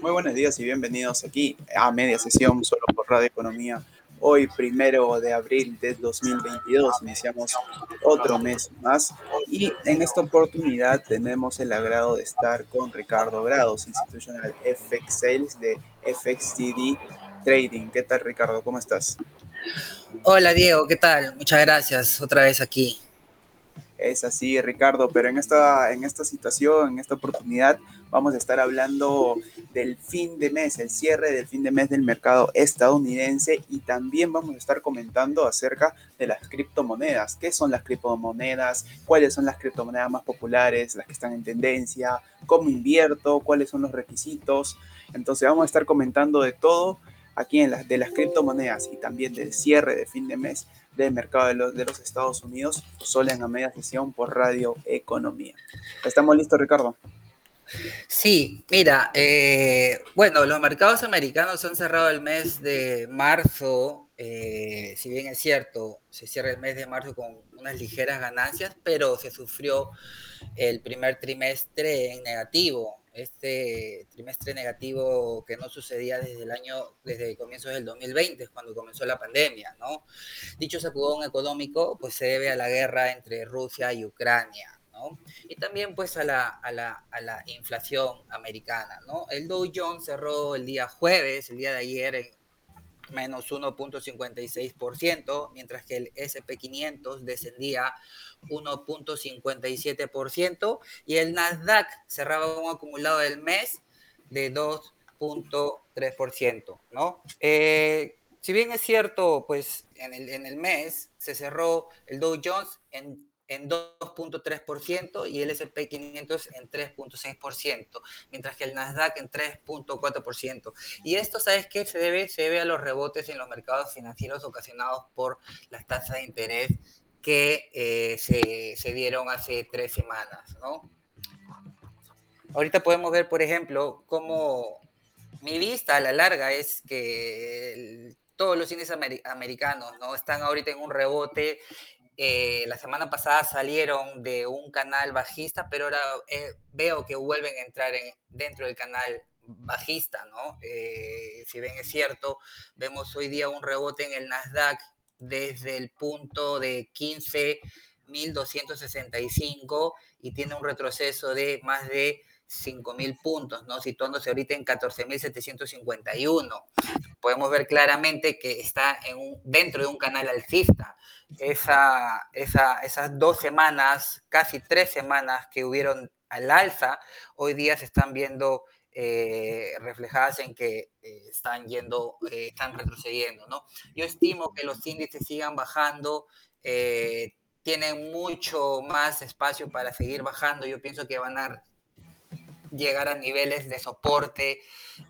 Muy buenos días y bienvenidos aquí a media sesión solo por Radio Economía. Hoy, primero de abril de 2022, iniciamos otro mes más y en esta oportunidad tenemos el agrado de estar con Ricardo Grados, Institutional FX Sales de FXTD Trading. ¿Qué tal, Ricardo? ¿Cómo estás? Hola, Diego. ¿Qué tal? Muchas gracias. Otra vez aquí. Es así, Ricardo, pero en esta, en esta situación, en esta oportunidad, vamos a estar hablando del fin de mes, el cierre del fin de mes del mercado estadounidense y también vamos a estar comentando acerca de las criptomonedas. ¿Qué son las criptomonedas? ¿Cuáles son las criptomonedas más populares, las que están en tendencia? ¿Cómo invierto? ¿Cuáles son los requisitos? Entonces vamos a estar comentando de todo aquí en las de las criptomonedas y también del cierre de fin de mes del mercado de los, de los Estados Unidos, solo en la media sesión por Radio Economía. ¿Estamos listos, Ricardo? Sí, mira, eh, bueno, los mercados americanos han cerrado el mes de marzo, eh, si bien es cierto, se cierra el mes de marzo con unas ligeras ganancias, pero se sufrió el primer trimestre en negativo este trimestre negativo que no sucedía desde el año, desde comienzos del 2020, cuando comenzó la pandemia, ¿no? Dicho sacudón económico, pues se debe a la guerra entre Rusia y Ucrania, ¿no? Y también pues a la, a la, a la inflación americana, ¿no? El Dow Jones cerró el día jueves, el día de ayer, en menos 1.56%, mientras que el SP500 descendía 1.57% y el Nasdaq cerraba un acumulado del mes de 2.3%, ¿no? Eh, si bien es cierto, pues en el, en el mes se cerró el Dow Jones en en 2.3% y el S&P 500 en 3.6%, mientras que el Nasdaq en 3.4%. Y esto, ¿sabes qué? Se debe, se debe a los rebotes en los mercados financieros ocasionados por las tasas de interés que eh, se, se, dieron hace tres semanas, ¿no? Ahorita podemos ver, por ejemplo, cómo mi vista a la larga es que todos los índices americanos ¿no? están ahorita en un rebote eh, la semana pasada salieron de un canal bajista, pero ahora eh, veo que vuelven a entrar dentro del canal bajista, ¿no? Eh, si bien es cierto, vemos hoy día un rebote en el Nasdaq desde el punto de 15.265 y tiene un retroceso de más de 5.000 puntos, ¿no? Situándose ahorita en 14.751. Podemos ver claramente que está en un, dentro de un canal alcista esa, esas dos semanas, casi tres semanas que hubieron al alza, hoy día se están viendo eh, reflejadas en que eh, están yendo, eh, están retrocediendo, ¿no? Yo estimo que los índices sigan bajando, tienen mucho más espacio para seguir bajando, yo pienso que van a llegar a niveles de soporte.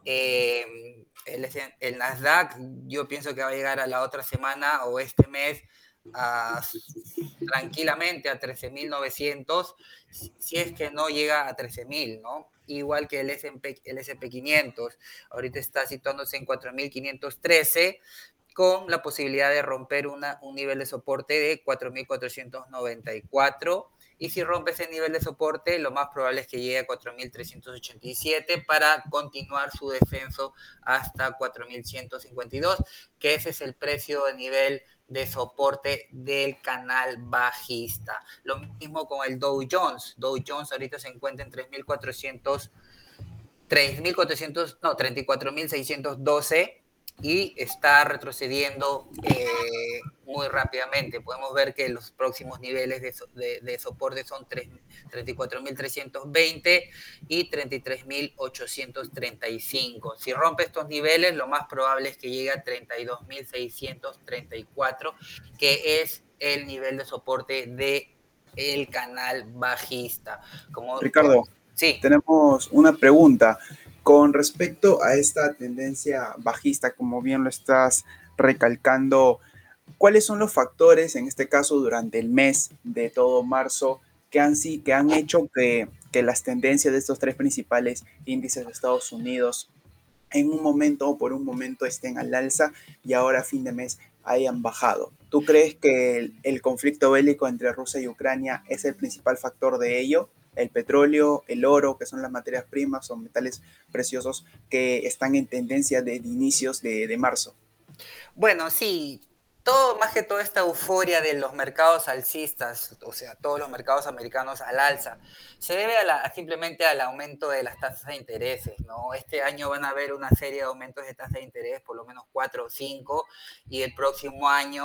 el, el Nasdaq, yo pienso que va a llegar a la otra semana o este mes tranquilamente a 13.900 si es que no llega a 13.000, ¿no? Igual que el S&P el SP500, ahorita está situándose en 4.513 con la posibilidad de romper una, un nivel de soporte de 4.494 y si rompe ese nivel de soporte, lo más probable es que llegue a 4.387 para continuar su descenso hasta 4.152, que ese es el precio de nivel de soporte del canal bajista. Lo mismo con el Dow Jones. Dow Jones ahorita se encuentra en 3.400, 3.400, no, 34.612 y está retrocediendo eh, muy rápidamente. Podemos ver que los próximos niveles de, soporte son 34.320 y 33.835. Si rompe estos niveles, lo más probable es que llegue a 32.634, que es el nivel de soporte de el canal bajista. Como, Ricardo, sí. tenemos una pregunta. Con respecto a esta tendencia bajista, como bien lo estás recalcando, ¿cuáles son los factores, en este caso durante el mes de todo marzo, que han, que han hecho que, que las tendencias de estos tres principales índices de Estados Unidos en un momento o por un momento estén al alza y ahora a fin de mes hayan bajado? ¿Tú crees que el conflicto bélico entre Rusia y Ucrania es el principal factor de ello? El petróleo, el oro, que son las materias primas, son metales preciosos que están en tendencia de, inicios de, de marzo. Bueno, sí, todo, más que toda esta euforia de los mercados alcistas, o sea, todos los mercados americanos al alza, se debe a simplemente al aumento de las tasas de intereses, ¿no? Este año van a haber una serie de aumentos de tasas de interés, por lo menos cuatro o cinco, y el próximo año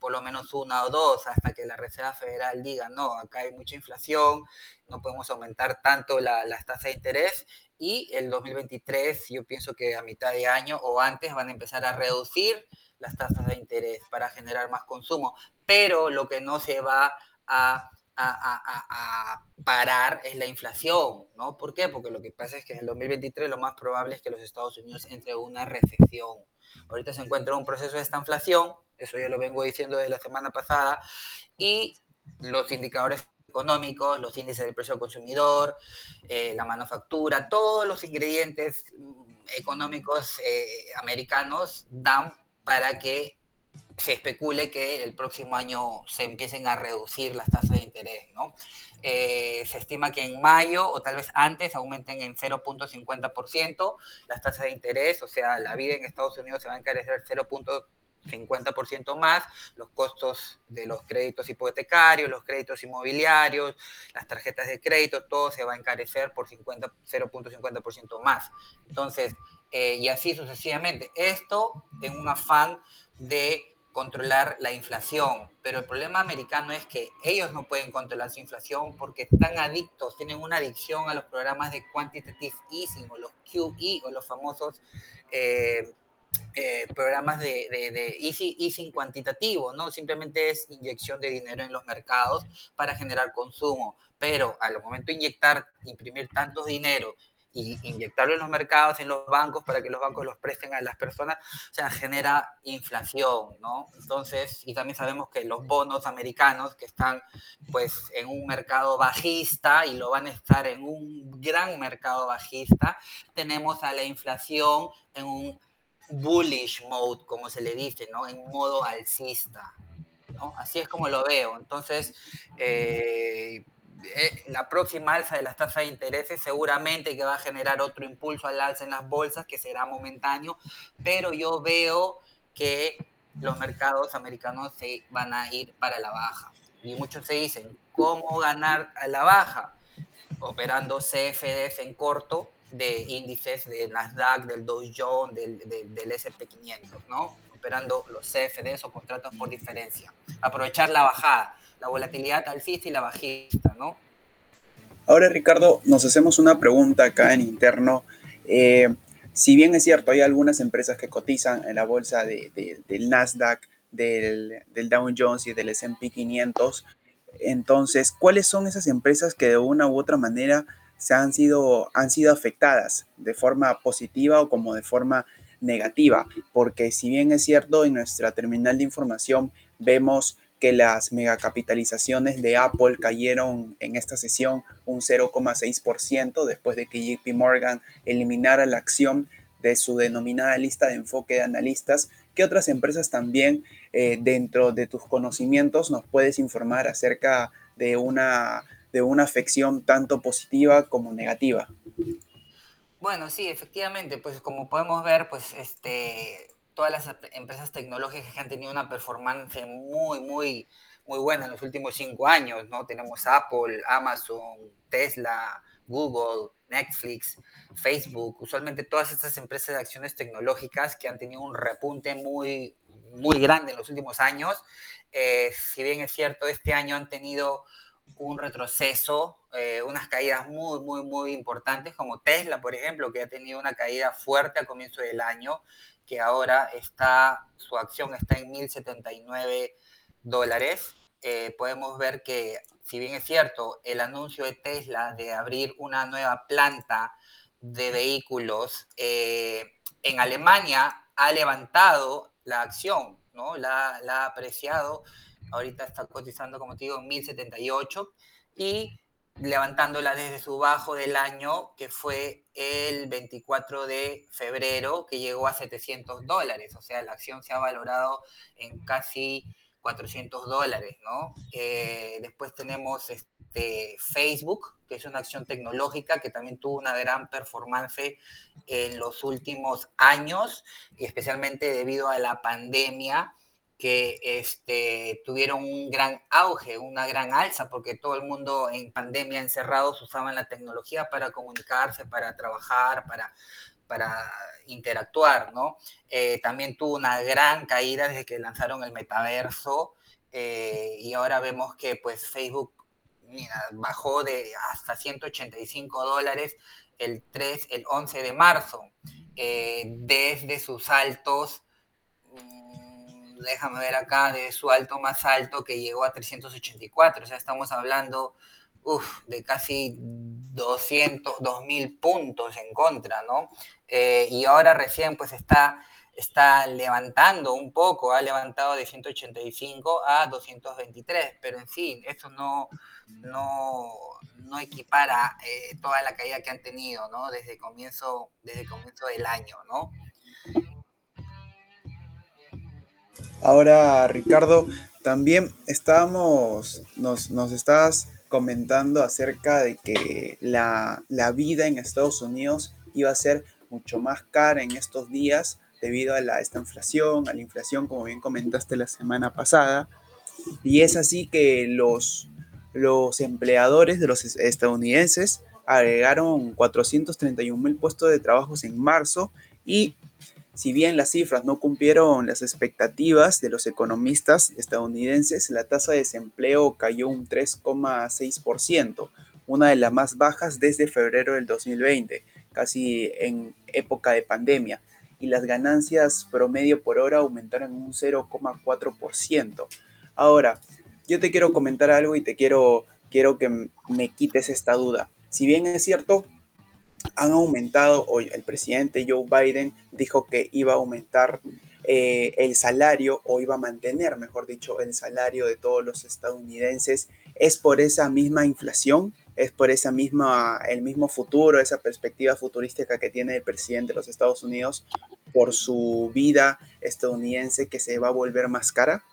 por lo menos una o dos, hasta que la Reserva Federal diga, no, acá hay mucha inflación, no podemos aumentar tanto las tasas de interés, y el 2023 yo pienso que a mitad de año o antes van a empezar a reducir las tasas de interés para generar más consumo, pero lo que no se va a, parar es la inflación, ¿no? ¿Por qué? Porque lo que pasa es que en el 2023 lo más probable es que los Estados Unidos entre en una recesión. Ahorita se encuentra un proceso de esta inflación, eso ya lo vengo diciendo desde la semana pasada, y los indicadores económicos, los índices del precio al consumidor, eh, la manufactura, todos los ingredientes mm, económicos eh, americanos dan para que se especule que el próximo año se empiecen a reducir las tasas de interés, ¿no? Eh, se estima que en mayo o tal vez antes aumenten en 0.50% las tasas de interés, o sea, la vida en Estados Unidos se va a encarecer 0.50% más, los costos de los créditos hipotecarios, los créditos inmobiliarios, las tarjetas de crédito, todo se va a encarecer por 0.50% más. Entonces, eh, y así sucesivamente. Esto en un afán de controlar la inflación, pero el problema americano es que ellos no pueden controlar su inflación porque están adictos, tienen una adicción a los programas de quantitative easing o los QE o los famosos eh, eh, programas de, de, easing cuantitativo, ¿no? Simplemente es inyección de dinero en los mercados para generar consumo, pero al momento de inyectar, imprimir tanto dinero y inyectarlo en los mercados, en los bancos, para que los bancos los presten a las personas, o sea, genera inflación, ¿no? Entonces, y también sabemos que los bonos americanos que están pues en un mercado bajista y lo van a estar en un gran mercado bajista, tenemos a la inflación en un bullish mode, como se le dice, ¿no? En modo alcista, ¿no? Así es como lo veo. Entonces, eh, eh, la próxima alza de las tasas de intereses seguramente que va a generar otro impulso al alza en las bolsas que será momentáneo, pero yo veo que los mercados americanos se van a ir para la baja. Y muchos se dicen, ¿cómo ganar a la baja? Operando CFDs en corto de índices de Nasdaq, del Dow Jones, del, del, del SP500, ¿no? Operando los CFDs o contratos por diferencia. Aprovechar la bajada la volatilidad alcista y la bajista, ¿no? Ahora, Ricardo, nos hacemos una pregunta acá en interno. Eh, si bien es cierto, hay algunas empresas que cotizan en la bolsa de, del Nasdaq, del, del, Dow Jones y del S&P 500, entonces, ¿cuáles son esas empresas que de una u otra manera se han sido, han sido afectadas de forma positiva o como de forma negativa? Porque si bien es cierto, en nuestra terminal de información vemos que las megacapitalizaciones de Apple cayeron en esta sesión un 0,6% después de que JP Morgan eliminara la acción de su denominada lista de enfoque de analistas. ¿Qué otras empresas también eh, dentro de tus conocimientos nos puedes informar acerca de una, de una afección tanto positiva como negativa? Bueno, sí, efectivamente, pues como podemos ver, pues este, todas las empresas tecnológicas que han tenido una performance muy, muy, muy buena en los últimos cinco años, ¿no? Tenemos Apple, Amazon, Tesla, Google, Netflix, Facebook, usualmente todas estas empresas de acciones tecnológicas que han tenido un repunte muy, muy grande en los últimos años. Eh, si bien es cierto, este año han tenido un retroceso, eh, unas caídas muy, muy, muy importantes, como Tesla, por ejemplo, que ha tenido una caída fuerte al comienzo del año que ahora está, su acción está en 1.079 dólares. Eh, podemos ver que, si bien es cierto, el anuncio de Tesla de abrir una nueva planta de vehículos eh, en Alemania ha levantado la acción, ¿no? La, la, ha apreciado. Ahorita está cotizando, como te digo, en 1078 y levantándola desde su bajo del año, que fue el 24 de febrero, que llegó a 700 dólares. O sea, la acción se ha valorado en casi 400 dólares, ¿no? Eh, después tenemos este, Facebook, que es una acción tecnológica que también tuvo una gran performance en los últimos años, y especialmente debido a la pandemia que este, tuvieron un gran auge, una gran alza, porque todo el mundo en pandemia encerrados usaban la tecnología para comunicarse, para trabajar, para, para interactuar, ¿no? Eh, también tuvo una gran caída desde que lanzaron el metaverso eh, y ahora vemos que pues Facebook bajó de hasta 185 dólares el 3, el 11 de marzo, eh, desde sus altos déjame ver acá, de su alto más alto que llegó a 384. O sea, estamos hablando de casi 200, 2000 puntos en contra, ¿no? Eh, y ahora recién pues está, está levantando un poco, ha levantado de 185 a 223, pero en fin, eso no, no, no equipara eh, toda la caída que han tenido, ¿no? Desde comienzo, desde comienzo del año, ¿no? Ahora, Ricardo, también estábamos, nos, nos estás comentando acerca de que la, vida en Estados Unidos iba a ser mucho más cara en estos días debido a la, esta inflación, a la inflación, como bien comentaste la semana pasada. Y es así que los, los empleadores de los estadounidenses agregaron 431 mil puestos de trabajo en marzo y si bien las cifras no cumplieron las expectativas de los economistas estadounidenses, la tasa de desempleo cayó un 3,6%, una de las más bajas desde febrero del 2020, casi en época de pandemia, y las ganancias promedio por hora aumentaron un 0,4%. Ahora, yo te quiero comentar algo y te quiero, quiero que me quites esta duda. Si bien es cierto, han aumentado, hoy el presidente Joe Biden dijo que iba a aumentar eh, el salario o iba a mantener, mejor dicho, el salario de todos los estadounidenses. ¿Es por esa misma inflación? ¿Es por esa misma, el mismo futuro, esa perspectiva futurística que tiene el presidente de los Estados Unidos por su vida estadounidense que se va a volver más cara?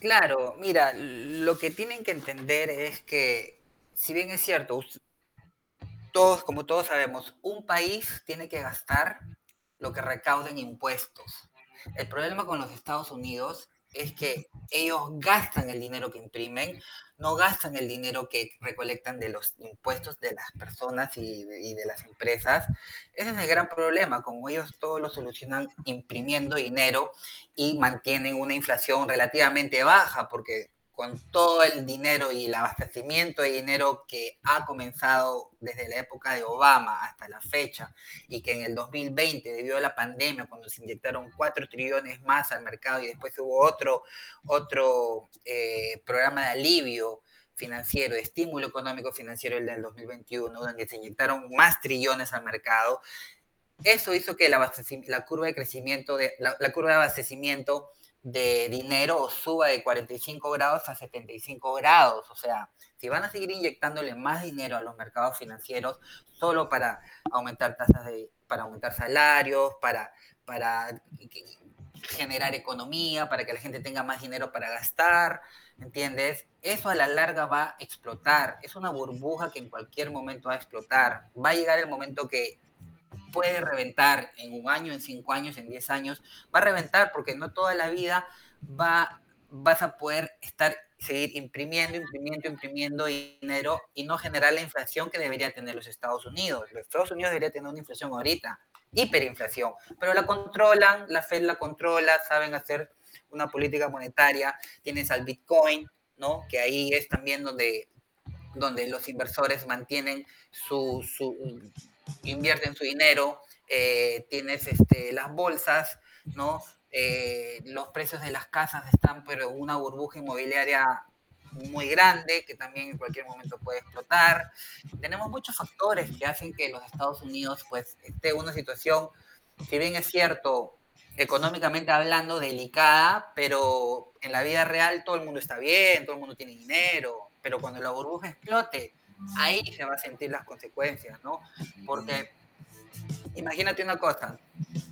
Claro, mira, lo que tienen que entender es que, si bien es cierto, todos, como todos sabemos, un país tiene que gastar lo que recauda en impuestos. El problema con los Estados Unidos es que ellos gastan el dinero que imprimen, no gastan el dinero que recolectan de los impuestos de las personas y de, las empresas. Ese es el gran problema, como ellos todo lo solucionan imprimiendo dinero y mantienen una inflación relativamente baja, porque con todo el dinero y el abastecimiento de dinero que ha comenzado desde la época de Obama hasta la fecha y que en el 2020, debido a la pandemia, cuando se inyectaron 4 trillones más al mercado y después hubo otro, otro eh, programa de alivio financiero, de estímulo económico financiero, el del 2021, donde se inyectaron más trillones al mercado, eso hizo que la, curva de crecimiento, de, la curva de abastecimiento de dinero suba de 45 grados a 75 grados. O sea, si van a seguir inyectándole más dinero a los mercados financieros solo para aumentar tasas de, para aumentar salarios, para, para generar economía, para que la gente tenga más dinero para gastar, ¿entiendes? Eso a la larga va a explotar. Es una burbuja que en cualquier momento va a explotar. Va a llegar el momento que puede reventar en un año, en cinco años, en diez años, va a reventar porque no toda la vida va, vas a poder estar, seguir imprimiendo, imprimiendo, imprimiendo dinero y no generar la inflación que debería tener los Estados Unidos. Los Estados Unidos debería tener una inflación ahorita, hiperinflación, pero la controlan, la Fed la controla, saben hacer una política monetaria, tienes al Bitcoin, ¿no? Que ahí es también donde, donde los inversores mantienen su, su invierten su dinero, eh, tienes este, las bolsas, ¿no? Eh, los precios de las casas están pero una burbuja inmobiliaria muy grande que también en cualquier momento puede explotar. Tenemos muchos factores que hacen que los Estados Unidos pues esté en una situación, si bien es cierto, económicamente hablando, delicada, pero en la vida real todo el mundo está bien, todo el mundo tiene dinero, pero cuando la burbuja explote, ahí se va a sentir las consecuencias, ¿no? Porque imagínate una cosa,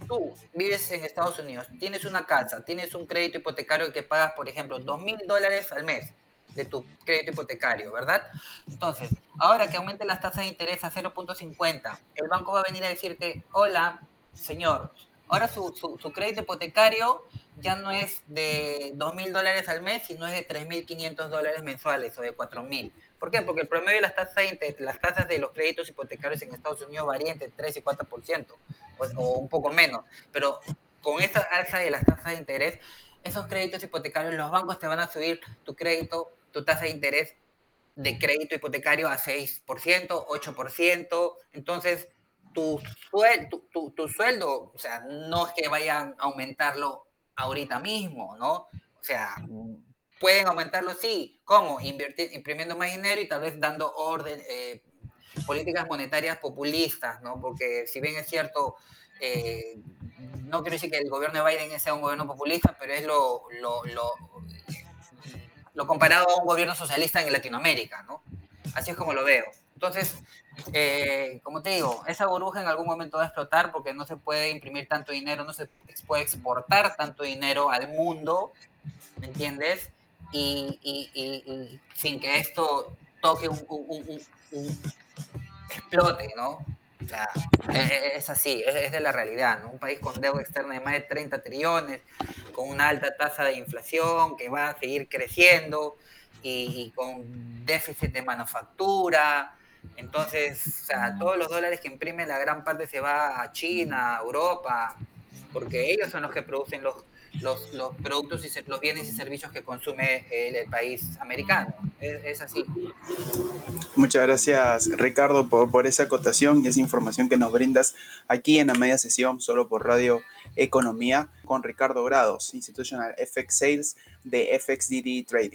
tú vives en Estados Unidos, tienes una casa, tienes un crédito hipotecario que pagas, por ejemplo, dos mil dólares al mes de tu crédito hipotecario, ¿verdad? Entonces, ahora que aumente las tasas de interés a 0.50, el banco va a venir a decirte, hola, señor, ahora su, su, crédito hipotecario ya no es de dos mil dólares al mes, sino es de 3.500 dólares mensuales o de 4.000. ¿Por qué? Porque el promedio de las tasas las tasas de los créditos hipotecarios en Estados Unidos varía entre 3 y 4%, o, o un poco menos. Pero con esta alza de las tasas de interés, esos créditos hipotecarios, los bancos te van a subir tu crédito, tu tasa de interés de crédito hipotecario a 6%, 8%. Entonces, tu, tu, tu, sueldo, o sea, no es que vayan a aumentarlo ahorita mismo, ¿no? O sea, Pueden aumentarlo, sí. ¿Cómo? Invertir, imprimiendo más dinero y tal vez dando orden, eh, políticas monetarias populistas, ¿no? Porque si bien es cierto, eh, no quiero decir que el gobierno de Biden sea un gobierno populista, pero es lo, lo, lo, lo comparado a un gobierno socialista en Latinoamérica, ¿no? Así es como lo veo. Entonces, eh, como te digo, esa burbuja en algún momento va a explotar porque no se puede imprimir tanto dinero, no se puede exportar tanto dinero al mundo, ¿me entiendes? y, sin que esto toque un, explote, ¿no? O sea, es, así, es, de la realidad, ¿no? Un país con deuda externa de más de 30 trillones, con una alta tasa de inflación que va a seguir creciendo y, con déficit de manufactura. Entonces, o sea, todos los dólares que imprimen, la gran parte se va a China, a Europa, porque ellos son los que producen los, los, los productos y los bienes y servicios que consume el, país americano. Es, así. Muchas gracias, Ricardo, por, por esa acotación y esa información que nos brindas aquí en la media sesión, solo por Radio Economía, con Ricardo Grados, Institutional FX Sales de FXDD Trading.